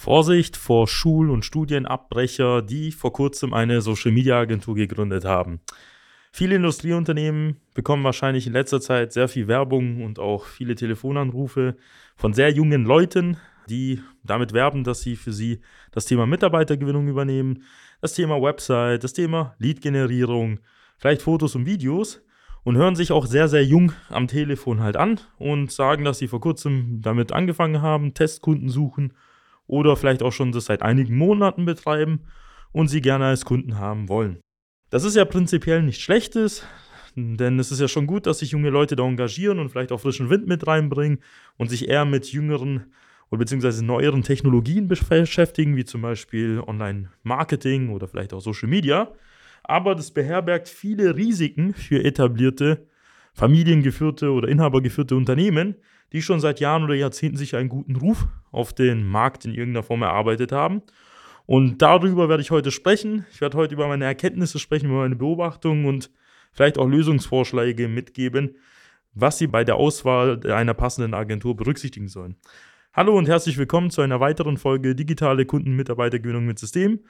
Vorsicht vor Schul- und Studienabbrecher, die vor kurzem eine Social-Media-Agentur gegründet haben. Viele Industrieunternehmen bekommen wahrscheinlich in letzter Zeit sehr viel Werbung und auch viele Telefonanrufe von sehr jungen Leuten, die damit werben, dass sie für sie das Thema Mitarbeitergewinnung übernehmen, das Thema Website, das Thema Lead-Generierung, vielleicht Fotos und Videos und hören sich auch sehr, sehr jung am Telefon halt an und sagen, dass sie vor kurzem damit angefangen haben, Testkunden suchen oder vielleicht auch schon das seit einigen Monaten betreiben und sie gerne als Kunden haben wollen. Das ist ja prinzipiell nichts Schlechtes, denn es ist ja schon gut, dass sich junge Leute da engagieren und vielleicht auch frischen Wind mit reinbringen und sich eher mit jüngeren oder beziehungsweise neueren Technologien beschäftigen, wie zum Beispiel Online-Marketing oder vielleicht auch Social Media aber das beherbergt viele Risiken für etablierte, familiengeführte oder inhabergeführte Unternehmen, die schon seit Jahren oder Jahrzehnten sich einen guten Ruf auf den Markt in irgendeiner Form erarbeitet haben. Und darüber werde ich heute sprechen. Ich werde heute über meine Erkenntnisse sprechen, über meine Beobachtungen und vielleicht auch Lösungsvorschläge mitgeben, was Sie bei der Auswahl einer passenden Agentur berücksichtigen sollen. Hallo und herzlich willkommen zu einer weiteren Folge Digitale Kundenmitarbeitergewinnung mit System.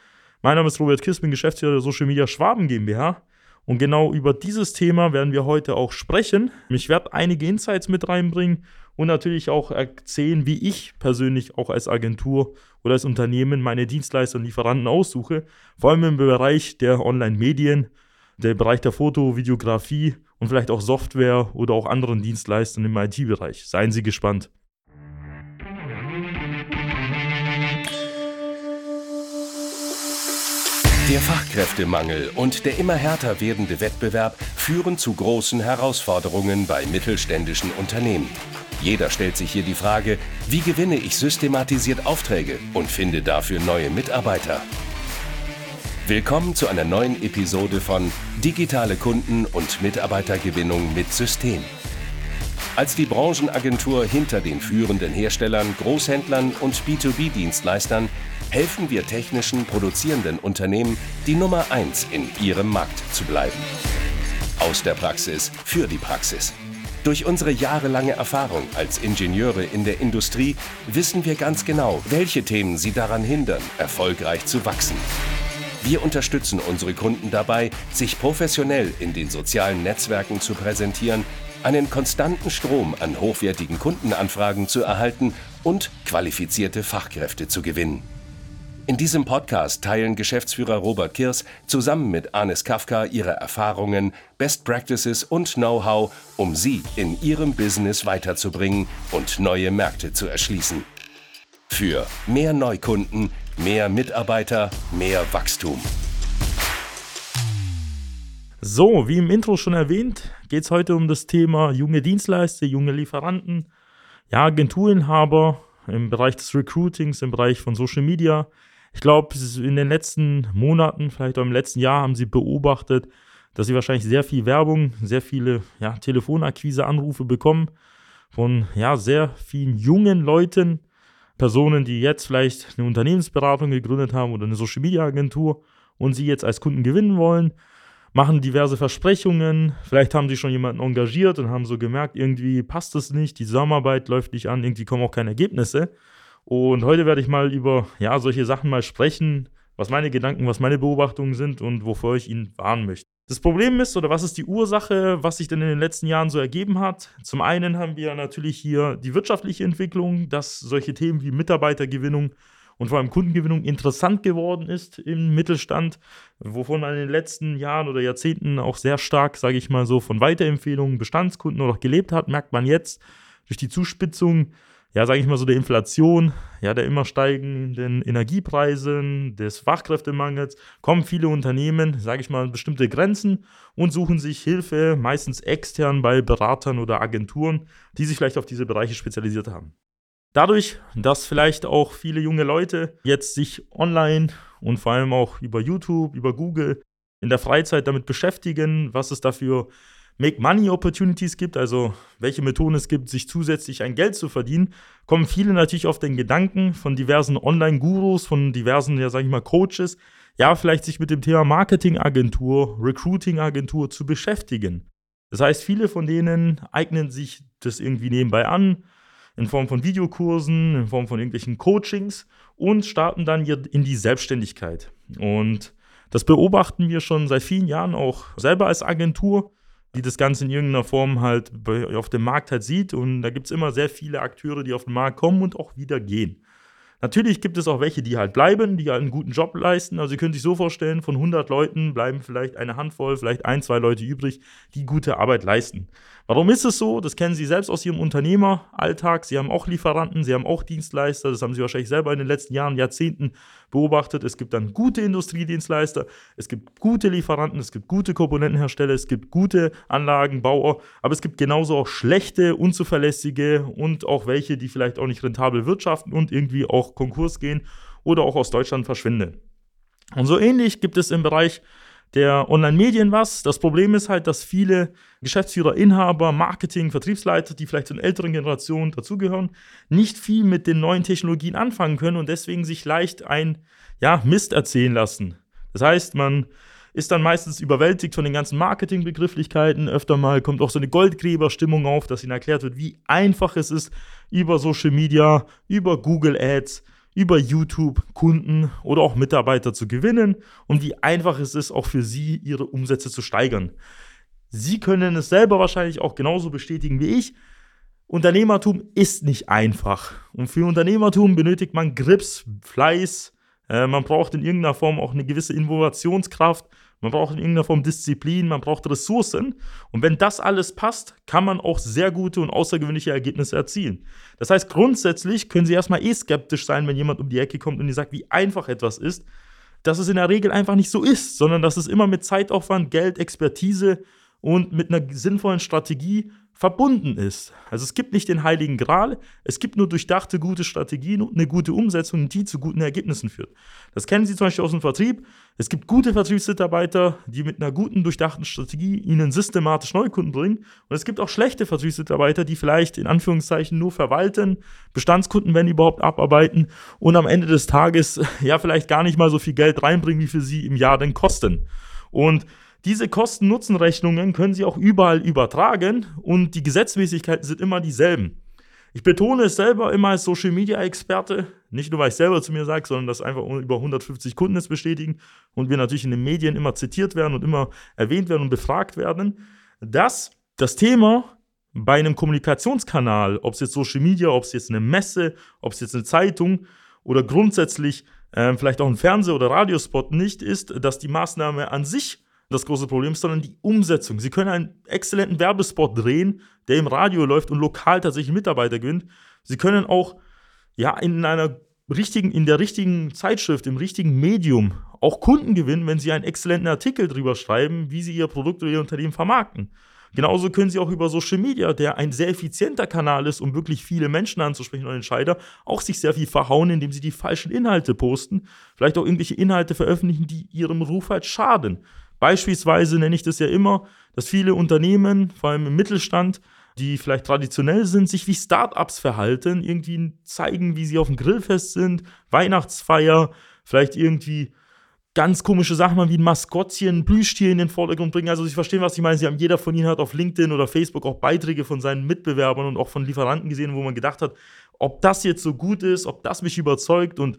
Mein Name ist Robert Kiss, bin Geschäftsführer der Social Media Schwaben GmbH. Und genau über dieses Thema werden wir heute auch sprechen. Ich werde einige Insights mit reinbringen und natürlich auch erzählen, wie ich persönlich auch als Agentur oder als Unternehmen meine Dienstleister und Lieferanten aussuche. Vor allem im Bereich der Online-Medien, der Bereich der Foto, Videografie und vielleicht auch Software oder auch anderen Dienstleistern im IT-Bereich. Seien Sie gespannt. Der Fachkräftemangel und der immer härter werdende Wettbewerb führen zu großen Herausforderungen bei mittelständischen Unternehmen. Jeder stellt sich hier die Frage, wie gewinne ich systematisiert Aufträge und finde dafür neue Mitarbeiter? Willkommen zu einer neuen Episode von Digitale Kunden- und Mitarbeitergewinnung mit System. Als die Branchenagentur hinter den führenden Herstellern, Großhändlern und B2B-Dienstleistern helfen wir technischen produzierenden Unternehmen, die Nummer 1 in ihrem Markt zu bleiben. Aus der Praxis für die Praxis. Durch unsere jahrelange Erfahrung als Ingenieure in der Industrie wissen wir ganz genau, welche Themen sie daran hindern, erfolgreich zu wachsen. Wir unterstützen unsere Kunden dabei, sich professionell in den sozialen Netzwerken zu präsentieren, einen konstanten Strom an hochwertigen Kundenanfragen zu erhalten und qualifizierte Fachkräfte zu gewinnen. In diesem Podcast teilen Geschäftsführer Robert Kirs zusammen mit Anis Kafka ihre Erfahrungen, Best Practices und Know-how, um sie in ihrem Business weiterzubringen und neue Märkte zu erschließen. Für mehr Neukunden, mehr Mitarbeiter, mehr Wachstum. So, wie im Intro schon erwähnt, geht es heute um das Thema junge Dienstleister, junge Lieferanten, ja, Agenturinhaber im Bereich des Recruitings, im Bereich von Social Media, ich glaube, in den letzten Monaten, vielleicht auch im letzten Jahr, haben sie beobachtet, dass sie wahrscheinlich sehr viel Werbung, sehr viele ja, Telefonakquise-Anrufe bekommen von ja, sehr vielen jungen Leuten, Personen, die jetzt vielleicht eine Unternehmensberatung gegründet haben oder eine Social-Media-Agentur und sie jetzt als Kunden gewinnen wollen, machen diverse Versprechungen. Vielleicht haben sie schon jemanden engagiert und haben so gemerkt, irgendwie passt es nicht, die Zusammenarbeit läuft nicht an, irgendwie kommen auch keine Ergebnisse. Und heute werde ich mal über ja, solche Sachen mal sprechen, was meine Gedanken, was meine Beobachtungen sind und wovor ich Ihnen warnen möchte. Das Problem ist, oder was ist die Ursache, was sich denn in den letzten Jahren so ergeben hat? Zum einen haben wir natürlich hier die wirtschaftliche Entwicklung, dass solche Themen wie Mitarbeitergewinnung und vor allem Kundengewinnung interessant geworden ist im Mittelstand, wovon man in den letzten Jahren oder Jahrzehnten auch sehr stark, sage ich mal so, von Weiterempfehlungen Bestandskunden oder auch gelebt hat, merkt man jetzt durch die Zuspitzung ja, sage ich mal so, der Inflation, ja, der immer steigenden Energiepreisen, des Fachkräftemangels, kommen viele Unternehmen, sage ich mal, an bestimmte Grenzen und suchen sich Hilfe, meistens extern bei Beratern oder Agenturen, die sich vielleicht auf diese Bereiche spezialisiert haben. Dadurch, dass vielleicht auch viele junge Leute jetzt sich online und vor allem auch über YouTube, über Google in der Freizeit damit beschäftigen, was es dafür Make-Money-Opportunities gibt, also welche Methoden es gibt, sich zusätzlich ein Geld zu verdienen, kommen viele natürlich auf den Gedanken von diversen Online-Gurus, von diversen, ja, sag ich mal, Coaches, ja, vielleicht sich mit dem Thema Marketing-Agentur, Recruiting-Agentur zu beschäftigen. Das heißt, viele von denen eignen sich das irgendwie nebenbei an, in Form von Videokursen, in Form von irgendwelchen Coachings und starten dann in die Selbstständigkeit. Und das beobachten wir schon seit vielen Jahren auch selber als Agentur, die das Ganze in irgendeiner Form halt auf dem Markt halt sieht. Und da gibt es immer sehr viele Akteure, die auf den Markt kommen und auch wieder gehen. Natürlich gibt es auch welche, die halt bleiben, die halt einen guten Job leisten. Also Sie können sich so vorstellen, von 100 Leuten bleiben vielleicht eine Handvoll, vielleicht ein, zwei Leute übrig, die gute Arbeit leisten. Warum ist es so? Das kennen Sie selbst aus Ihrem Unternehmeralltag. Sie haben auch Lieferanten, Sie haben auch Dienstleister. Das haben Sie wahrscheinlich selber in den letzten Jahren, Jahrzehnten beobachtet. Es gibt dann gute Industriedienstleister, es gibt gute Lieferanten, es gibt gute Komponentenhersteller, es gibt gute Anlagenbauer, aber es gibt genauso auch schlechte, unzuverlässige und auch welche, die vielleicht auch nicht rentabel wirtschaften und irgendwie auch Konkurs gehen oder auch aus Deutschland verschwinden. Und so ähnlich gibt es im Bereich der Online-Medien was. Das Problem ist halt, dass viele Geschäftsführer, Inhaber, Marketing, Vertriebsleiter, die vielleicht zu den älteren Generationen dazugehören, nicht viel mit den neuen Technologien anfangen können und deswegen sich leicht ein ja, Mist erzählen lassen. Das heißt, man ist dann meistens überwältigt von den ganzen Marketingbegrifflichkeiten. Öfter mal kommt auch so eine Goldgräberstimmung auf, dass ihnen erklärt wird, wie einfach es ist, über Social Media, über Google Ads, über YouTube Kunden oder auch Mitarbeiter zu gewinnen und wie einfach es ist, auch für sie ihre Umsätze zu steigern. Sie können es selber wahrscheinlich auch genauso bestätigen wie ich. Unternehmertum ist nicht einfach. Und für Unternehmertum benötigt man Grips, Fleiß, äh, man braucht in irgendeiner Form auch eine gewisse Innovationskraft man braucht in irgendeiner Form Disziplin, man braucht Ressourcen. Und wenn das alles passt, kann man auch sehr gute und außergewöhnliche Ergebnisse erzielen. Das heißt, grundsätzlich können Sie erstmal eh skeptisch sein, wenn jemand um die Ecke kommt und Ihnen sagt, wie einfach etwas ist, dass es in der Regel einfach nicht so ist, sondern dass es immer mit Zeitaufwand, Geld, Expertise und mit einer sinnvollen Strategie verbunden ist. Also es gibt nicht den heiligen Gral, es gibt nur durchdachte gute Strategien und eine gute Umsetzung, die zu guten Ergebnissen führt. Das kennen Sie zum Beispiel aus dem Vertrieb. Es gibt gute Vertriebsmitarbeiter, die mit einer guten durchdachten Strategie Ihnen systematisch Neukunden bringen. Und es gibt auch schlechte Vertriebsmitarbeiter, die vielleicht in Anführungszeichen nur verwalten, Bestandskunden, wenn überhaupt, abarbeiten und am Ende des Tages ja vielleicht gar nicht mal so viel Geld reinbringen, wie für Sie im Jahr denn kosten. Und diese Kosten-Nutzen-Rechnungen können Sie auch überall übertragen und die Gesetzmäßigkeiten sind immer dieselben. Ich betone es selber immer als Social Media Experte, nicht nur weil ich selber zu mir sage, sondern dass einfach über 150 Kunden es bestätigen und wir natürlich in den Medien immer zitiert werden und immer erwähnt werden und befragt werden, dass das Thema bei einem Kommunikationskanal, ob es jetzt Social Media, ob es jetzt eine Messe, ob es jetzt eine Zeitung oder grundsätzlich äh, vielleicht auch ein Fernseh- oder Radiospot nicht ist, dass die Maßnahme an sich das große Problem, sondern die Umsetzung. Sie können einen exzellenten Werbespot drehen, der im Radio läuft und lokal tatsächlich Mitarbeiter gewinnt. Sie können auch ja in einer richtigen, in der richtigen Zeitschrift, im richtigen Medium auch Kunden gewinnen, wenn sie einen exzellenten Artikel drüber schreiben, wie sie ihr Produkt oder ihr Unternehmen vermarkten. Genauso können Sie auch über Social Media, der ein sehr effizienter Kanal ist, um wirklich viele Menschen anzusprechen und Entscheider, auch sich sehr viel verhauen, indem Sie die falschen Inhalte posten, vielleicht auch irgendwelche Inhalte veröffentlichen, die Ihrem Ruf halt schaden. Beispielsweise nenne ich das ja immer, dass viele Unternehmen, vor allem im Mittelstand, die vielleicht traditionell sind, sich wie Startups verhalten, irgendwie zeigen, wie sie auf dem Grillfest sind, Weihnachtsfeier, vielleicht irgendwie ganz komische Sachen wie ein Maskottchen, ein in den Vordergrund bringen. Also Sie verstehen, was ich meine. Sie haben jeder von Ihnen hat auf LinkedIn oder Facebook auch Beiträge von seinen Mitbewerbern und auch von Lieferanten gesehen, wo man gedacht hat, ob das jetzt so gut ist, ob das mich überzeugt und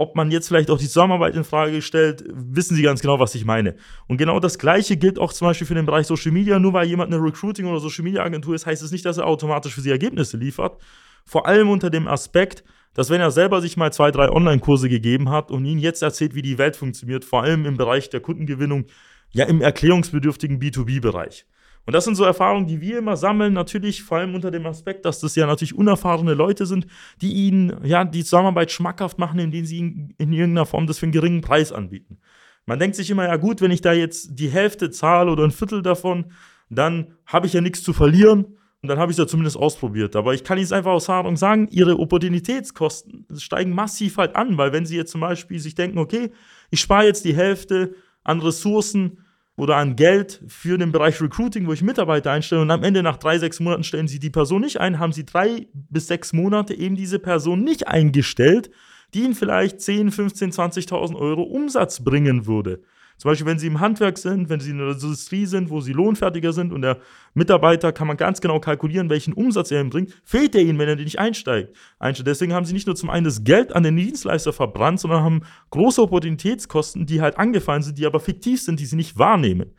ob man jetzt vielleicht auch die Zusammenarbeit in Frage stellt, wissen Sie ganz genau, was ich meine. Und genau das Gleiche gilt auch zum Beispiel für den Bereich Social Media. Nur weil jemand eine Recruiting- oder Social Media Agentur ist, heißt es nicht, dass er automatisch für Sie Ergebnisse liefert. Vor allem unter dem Aspekt, dass wenn er selber sich mal zwei, drei Online-Kurse gegeben hat und Ihnen jetzt erzählt, wie die Welt funktioniert, vor allem im Bereich der Kundengewinnung, ja im erklärungsbedürftigen B2B-Bereich. Und das sind so Erfahrungen, die wir immer sammeln, natürlich vor allem unter dem Aspekt, dass das ja natürlich unerfahrene Leute sind, die ihnen ja die Zusammenarbeit schmackhaft machen, indem sie ihnen in irgendeiner Form das für einen geringen Preis anbieten. Man denkt sich immer, ja gut, wenn ich da jetzt die Hälfte zahle oder ein Viertel davon, dann habe ich ja nichts zu verlieren und dann habe ich es ja zumindest ausprobiert. Aber ich kann Ihnen einfach aus Erfahrung sagen, Ihre Opportunitätskosten steigen massiv halt an, weil wenn Sie jetzt zum Beispiel sich denken, okay, ich spare jetzt die Hälfte an Ressourcen, oder an Geld für den Bereich Recruiting, wo ich Mitarbeiter einstelle und am Ende nach drei, sechs Monaten stellen sie die Person nicht ein, haben sie drei bis sechs Monate eben diese Person nicht eingestellt, die ihnen vielleicht 10, 15, 20.000 Euro Umsatz bringen würde. Zum Beispiel, wenn Sie im Handwerk sind, wenn Sie in der Industrie sind, wo Sie lohnfertiger sind und der Mitarbeiter kann man ganz genau kalkulieren, welchen Umsatz er ihm bringt, fehlt er Ihnen, wenn er nicht einsteigt. Deswegen haben Sie nicht nur zum einen das Geld an den Dienstleister verbrannt, sondern haben große Opportunitätskosten, die halt angefallen sind, die aber fiktiv sind, die Sie nicht wahrnehmen.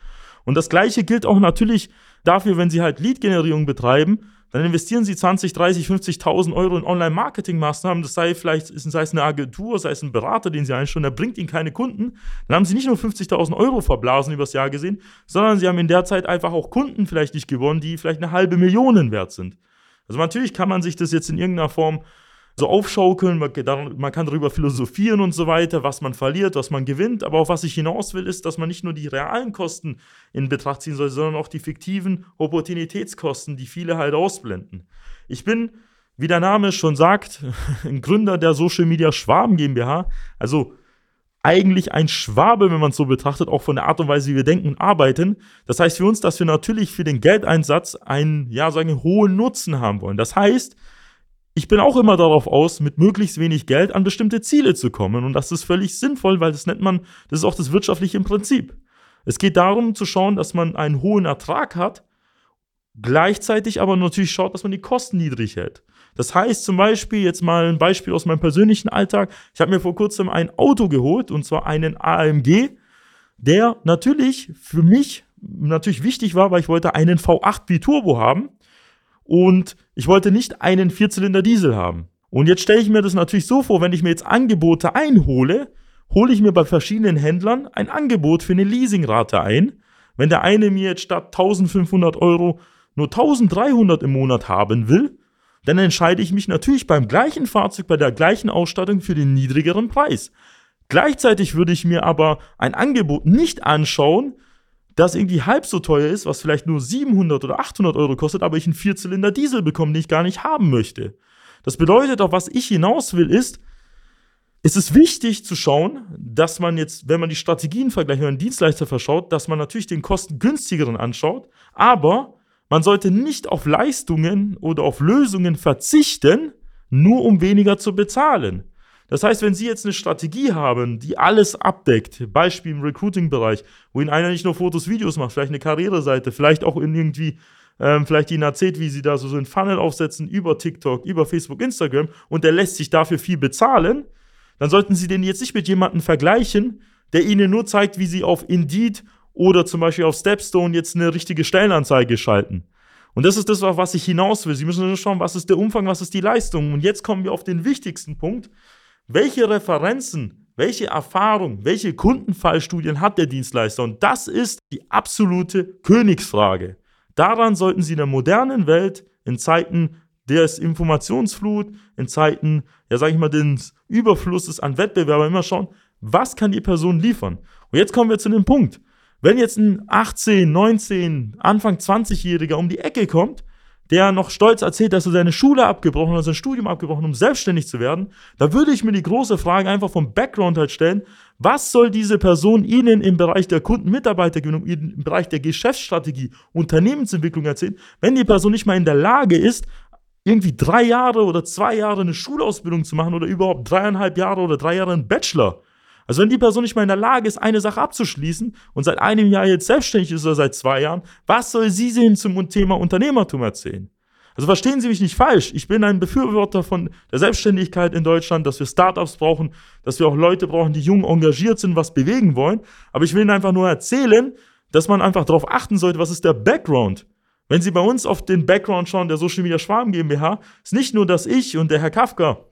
Und das Gleiche gilt auch natürlich dafür, wenn Sie halt Lead-Generierung betreiben, dann investieren Sie 20, 30, 50.000 Euro in Online-Marketing-Maßnahmen. Das sei vielleicht, sei es eine Agentur, sei es ein Berater, den Sie einstellen, der bringt Ihnen keine Kunden. Dann haben Sie nicht nur 50.000 Euro verblasen übers Jahr gesehen, sondern Sie haben in der Zeit einfach auch Kunden vielleicht nicht gewonnen, die vielleicht eine halbe Million wert sind. Also natürlich kann man sich das jetzt in irgendeiner Form so aufschaukeln, man, kann darüber philosophieren und so weiter, was man verliert, was man gewinnt, aber auf was ich hinaus will, ist, dass man nicht nur die realen Kosten in Betracht ziehen soll, sondern auch die fiktiven Opportunitätskosten, die viele halt ausblenden. Ich bin, wie der Name schon sagt, ein Gründer der Social Media Schwaben GmbH, also eigentlich ein Schwabe, wenn man es so betrachtet, auch von der Art und Weise, wie wir denken und arbeiten. Das heißt für uns, dass wir natürlich für den Geldeinsatz einen, ja, sagen hohen Nutzen haben wollen. Das heißt, ich bin auch immer darauf aus, mit möglichst wenig Geld an bestimmte Ziele zu kommen. Und das ist völlig sinnvoll, weil das nennt man, das ist auch das wirtschaftliche Prinzip. Es geht darum zu schauen, dass man einen hohen Ertrag hat, gleichzeitig aber natürlich schaut, dass man die Kosten niedrig hält. Das heißt zum Beispiel, jetzt mal ein Beispiel aus meinem persönlichen Alltag. Ich habe mir vor kurzem ein Auto geholt, und zwar einen AMG, der natürlich für mich natürlich wichtig war, weil ich wollte einen V8 Biturbo haben. Und ich wollte nicht einen Vierzylinder Diesel haben. Und jetzt stelle ich mir das natürlich so vor, wenn ich mir jetzt Angebote einhole, hole ich mir bei verschiedenen Händlern ein Angebot für eine Leasingrate ein. Wenn der eine mir jetzt statt 1500 Euro nur 1300 im Monat haben will, dann entscheide ich mich natürlich beim gleichen Fahrzeug, bei der gleichen Ausstattung für den niedrigeren Preis. Gleichzeitig würde ich mir aber ein Angebot nicht anschauen, das irgendwie halb so teuer ist, was vielleicht nur 700 oder 800 Euro kostet, aber ich einen Vierzylinder Diesel bekomme, den ich gar nicht haben möchte. Das bedeutet, auf was ich hinaus will, ist, es ist wichtig zu schauen, dass man jetzt, wenn man die Strategien vergleicht, wenn man Dienstleister verschaut, dass man natürlich den kostengünstigeren anschaut, aber man sollte nicht auf Leistungen oder auf Lösungen verzichten, nur um weniger zu bezahlen. Das heißt, wenn Sie jetzt eine Strategie haben, die alles abdeckt, Beispiel im Recruiting-Bereich, wo Ihnen einer nicht nur Fotos, Videos macht, vielleicht eine Karriereseite, vielleicht auch in irgendwie, ähm, vielleicht Ihnen erzählt, wie Sie da so einen Funnel aufsetzen über TikTok, über Facebook, Instagram und der lässt sich dafür viel bezahlen, dann sollten Sie den jetzt nicht mit jemandem vergleichen, der Ihnen nur zeigt, wie Sie auf Indeed oder zum Beispiel auf Stepstone jetzt eine richtige Stellenanzeige schalten. Und das ist das, auf was ich hinaus will. Sie müssen nur schauen, was ist der Umfang, was ist die Leistung. Und jetzt kommen wir auf den wichtigsten Punkt. Welche Referenzen, welche Erfahrung, welche Kundenfallstudien hat der Dienstleister? Und das ist die absolute Königsfrage. Daran sollten Sie in der modernen Welt in Zeiten des Informationsflut, in Zeiten, ja sag ich mal, des Überflusses an Wettbewerbern immer schauen, was kann die Person liefern? Und jetzt kommen wir zu dem Punkt. Wenn jetzt ein 18, 19, Anfang 20-Jähriger um die Ecke kommt der noch stolz erzählt, dass er seine Schule abgebrochen hat, sein Studium abgebrochen, um selbstständig zu werden, da würde ich mir die große Frage einfach vom Background halt stellen, was soll diese Person Ihnen im Bereich der Kundenmitarbeitergewinnung, im Bereich der Geschäftsstrategie, Unternehmensentwicklung erzählen, wenn die Person nicht mal in der Lage ist, irgendwie drei Jahre oder zwei Jahre eine Schulausbildung zu machen oder überhaupt dreieinhalb Jahre oder drei Jahre einen Bachelor. Also wenn die Person nicht mal in der Lage ist, eine Sache abzuschließen und seit einem Jahr jetzt selbstständig ist oder seit zwei Jahren, was soll sie sehen zum Thema Unternehmertum erzählen? Also verstehen Sie mich nicht falsch. Ich bin ein Befürworter von der Selbstständigkeit in Deutschland, dass wir Startups brauchen, dass wir auch Leute brauchen, die jung engagiert sind, was bewegen wollen. Aber ich will Ihnen einfach nur erzählen, dass man einfach darauf achten sollte, was ist der Background. Wenn Sie bei uns auf den Background schauen, der Social Media Schwarm GmbH, ist nicht nur, dass ich und der Herr Kafka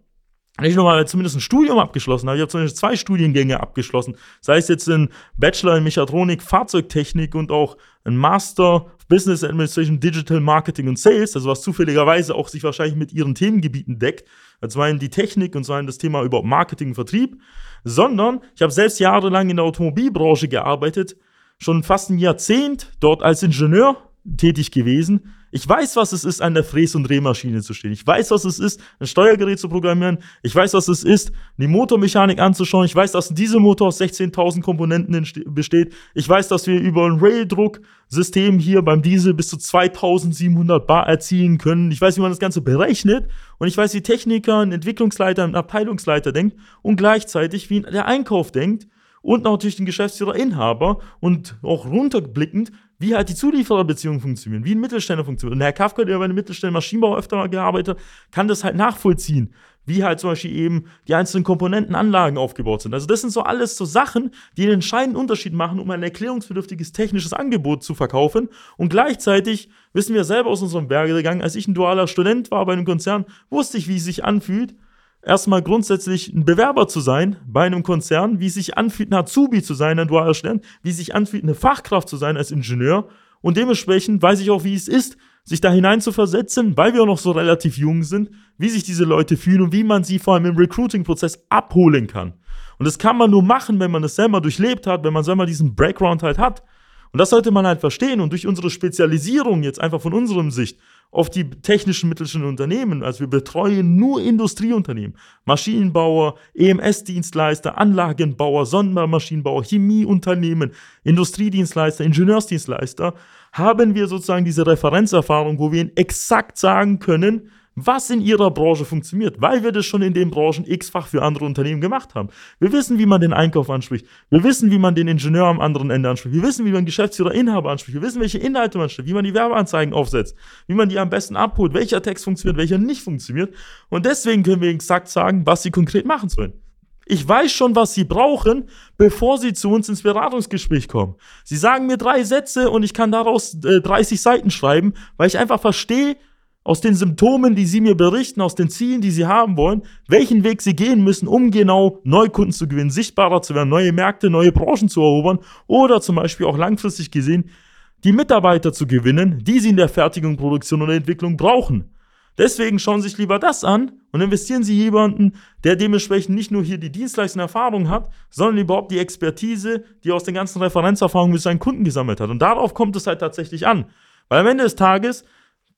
nicht nur mal zumindest ein Studium abgeschlossen habe. Ich habe zumindest zwei Studiengänge abgeschlossen. Sei es jetzt ein Bachelor in Mechatronik, Fahrzeugtechnik und auch ein Master of Business Administration, Digital Marketing und Sales, also was zufälligerweise auch sich wahrscheinlich mit ihren Themengebieten deckt. Zum einen die Technik und zum das Thema überhaupt Marketing und Vertrieb. Sondern ich habe selbst jahrelang in der Automobilbranche gearbeitet, schon fast ein Jahrzehnt dort als Ingenieur tätig gewesen ich weiß, was es ist, an der Fräs- und Drehmaschine zu stehen. Ich weiß, was es ist, ein Steuergerät zu programmieren. Ich weiß, was es ist, die Motormechanik anzuschauen. Ich weiß, dass dieser Motor aus 16.000 Komponenten besteht. Ich weiß, dass wir über ein Rail-Druck-System hier beim Diesel bis zu 2.700 Bar erzielen können. Ich weiß, wie man das Ganze berechnet. Und ich weiß, wie Techniker, ein Entwicklungsleiter, ein Abteilungsleiter denkt. Und gleichzeitig, wie der Einkauf denkt und natürlich den Geschäftsführer, Inhaber und auch runterblickend, wie halt die Zuliefererbeziehungen funktionieren, wie ein Mittelständler funktioniert. Und Herr Kafka, der bei einem Mittelständler Maschinenbau öfter mal gearbeitet hat, kann das halt nachvollziehen, wie halt zum Beispiel eben die einzelnen Komponentenanlagen aufgebaut sind. Also das sind so alles so Sachen, die einen entscheidenden Unterschied machen, um ein erklärungsbedürftiges technisches Angebot zu verkaufen. Und gleichzeitig wissen wir selber aus unserem Berge gegangen, als ich ein dualer Student war bei einem Konzern, wusste ich, wie es sich anfühlt, erstmal grundsätzlich ein Bewerber zu sein bei einem Konzern, wie es sich anfühlt, ein Azubi zu sein, ein dualer Student, wie es sich anfühlt, eine Fachkraft zu sein als Ingenieur. Und dementsprechend weiß ich auch, wie es ist, sich da hinein zu versetzen, weil wir auch noch so relativ jung sind, wie sich diese Leute fühlen und wie man sie vor allem im Recruiting-Prozess abholen kann. Und das kann man nur machen, wenn man es selber durchlebt hat, wenn man selber diesen Background halt hat. Und das sollte man halt verstehen. Und durch unsere Spezialisierung jetzt einfach von unserem Sicht auf die technischen mittelständischen Unternehmen, also wir betreuen nur Industrieunternehmen, Maschinenbauer, EMS-Dienstleister, Anlagenbauer, Sondermaschinenbauer, Chemieunternehmen, Industriedienstleister, Ingenieursdienstleister, haben wir sozusagen diese Referenzerfahrung, wo wir ihnen exakt sagen können, was in ihrer Branche funktioniert, weil wir das schon in den Branchen x-fach für andere Unternehmen gemacht haben. Wir wissen, wie man den Einkauf anspricht. Wir wissen, wie man den Ingenieur am anderen Ende anspricht. Wir wissen, wie man Geschäftsführer, Inhaber anspricht. Wir wissen, welche Inhalte man stellt, wie man die Werbeanzeigen aufsetzt, wie man die am besten abholt, welcher Text funktioniert, welcher nicht funktioniert. Und deswegen können wir exakt sagen, was sie konkret machen sollen. Ich weiß schon, was sie brauchen, bevor sie zu uns ins Beratungsgespräch kommen. Sie sagen mir drei Sätze und ich kann daraus äh, 30 Seiten schreiben, weil ich einfach verstehe, aus den Symptomen, die sie mir berichten, aus den Zielen, die sie haben wollen, welchen Weg sie gehen müssen, um genau Neukunden zu gewinnen, sichtbarer zu werden, neue Märkte, neue Branchen zu erobern oder zum Beispiel auch langfristig gesehen die Mitarbeiter zu gewinnen, die sie in der Fertigung, Produktion und Entwicklung brauchen. Deswegen schauen Sie sich lieber das an und investieren Sie jemanden, der dementsprechend nicht nur hier die Dienstleistung Erfahrung hat, sondern überhaupt die Expertise, die aus den ganzen Referenzerfahrungen mit seinen Kunden gesammelt hat. Und darauf kommt es halt tatsächlich an. Weil am Ende des Tages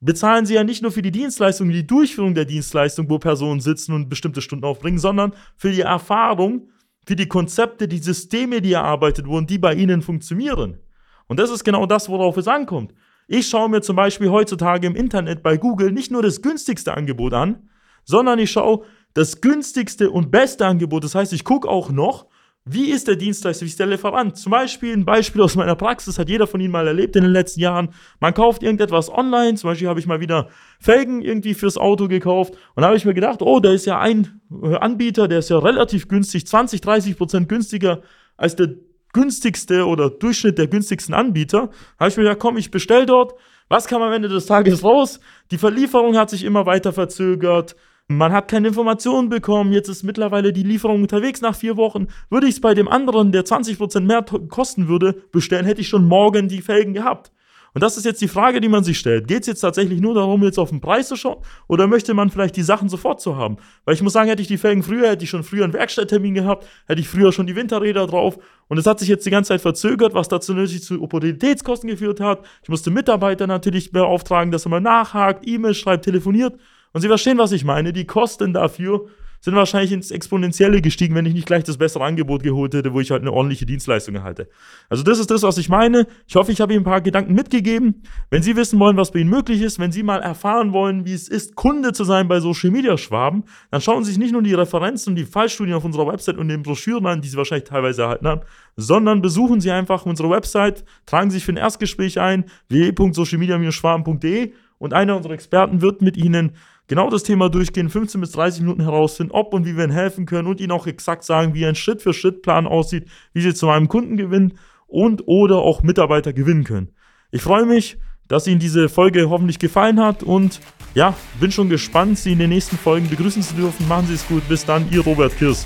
bezahlen sie ja nicht nur für die Dienstleistung, die Durchführung der Dienstleistung, wo Personen sitzen und bestimmte Stunden aufbringen, sondern für die Erfahrung, für die Konzepte, die Systeme, die erarbeitet wurden, die bei ihnen funktionieren. Und das ist genau das, worauf es ankommt. Ich schaue mir zum Beispiel heutzutage im Internet bei Google nicht nur das günstigste Angebot an, sondern ich schaue das günstigste und beste Angebot. Das heißt, ich gucke auch noch, wie ist der Dienstleister, wie ist der Lieferant? Zum Beispiel, ein Beispiel aus meiner Praxis, hat jeder von Ihnen mal erlebt in den letzten Jahren. Man kauft irgendetwas online, zum Beispiel habe ich mal wieder Felgen irgendwie fürs Auto gekauft und da habe ich mir gedacht, oh, da ist ja ein äh, Anbieter, der ist ja relativ günstig, 20, 30 Prozent günstiger als der günstigste oder Durchschnitt der günstigsten Anbieter. Da habe ich mir gedacht, komm, ich bestell dort. Was kam am Ende des Tages raus? Die Verlieferung hat sich immer weiter verzögert. Man hat keine Informationen bekommen, jetzt ist mittlerweile die Lieferung unterwegs nach vier Wochen. Würde ich es bei dem anderen, der 20% mehr kosten würde, bestellen, hätte ich schon morgen die Felgen gehabt. Und das ist jetzt die Frage, die man sich stellt. Geht es jetzt tatsächlich nur darum, jetzt auf den Preis zu schauen? Oder möchte man vielleicht die Sachen sofort zu haben? Weil ich muss sagen, hätte ich die Felgen früher, hätte ich schon früher einen Werkstatttermin gehabt, hätte ich früher schon die Winterräder drauf. Und es hat sich jetzt die ganze Zeit verzögert, was dazu natürlich zu Opportunitätskosten geführt hat. Ich musste Mitarbeiter natürlich beauftragen, dass er mal nachhakt, E-Mails schreibt, telefoniert. Und Sie verstehen, was ich meine. Die Kosten dafür sind wahrscheinlich ins Exponentielle gestiegen, wenn ich nicht gleich das bessere Angebot geholt hätte, wo ich halt eine ordentliche Dienstleistung erhalte. Also das ist das, was ich meine. Ich hoffe, ich habe Ihnen ein paar Gedanken mitgegeben. Wenn Sie wissen wollen, was bei Ihnen möglich ist, wenn Sie mal erfahren wollen, wie es ist, Kunde zu sein bei Social Media Schwaben, dann schauen Sie sich nicht nur die Referenzen und die Fallstudien auf unserer Website und den Broschüren an, die Sie wahrscheinlich teilweise erhalten haben, sondern besuchen Sie einfach unsere Website, tragen Sie sich für ein Erstgespräch ein, www.socialmedia-schwaben.de und einer unserer Experten wird mit Ihnen genau das Thema durchgehen, 15 bis 30 Minuten herausfinden, ob und wie wir Ihnen helfen können und Ihnen auch exakt sagen, wie ein Schritt-für-Schritt-Plan aussieht, wie Sie zu einem Kunden gewinnen und oder auch Mitarbeiter gewinnen können. Ich freue mich, dass Ihnen diese Folge hoffentlich gefallen hat und ja, bin schon gespannt, Sie in den nächsten Folgen begrüßen zu dürfen. Machen Sie es gut. Bis dann, Ihr Robert Kirst.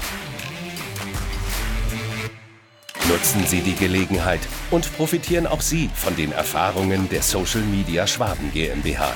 Nutzen Sie die Gelegenheit und profitieren auch Sie von den Erfahrungen der Social Media Schwaben GmbH.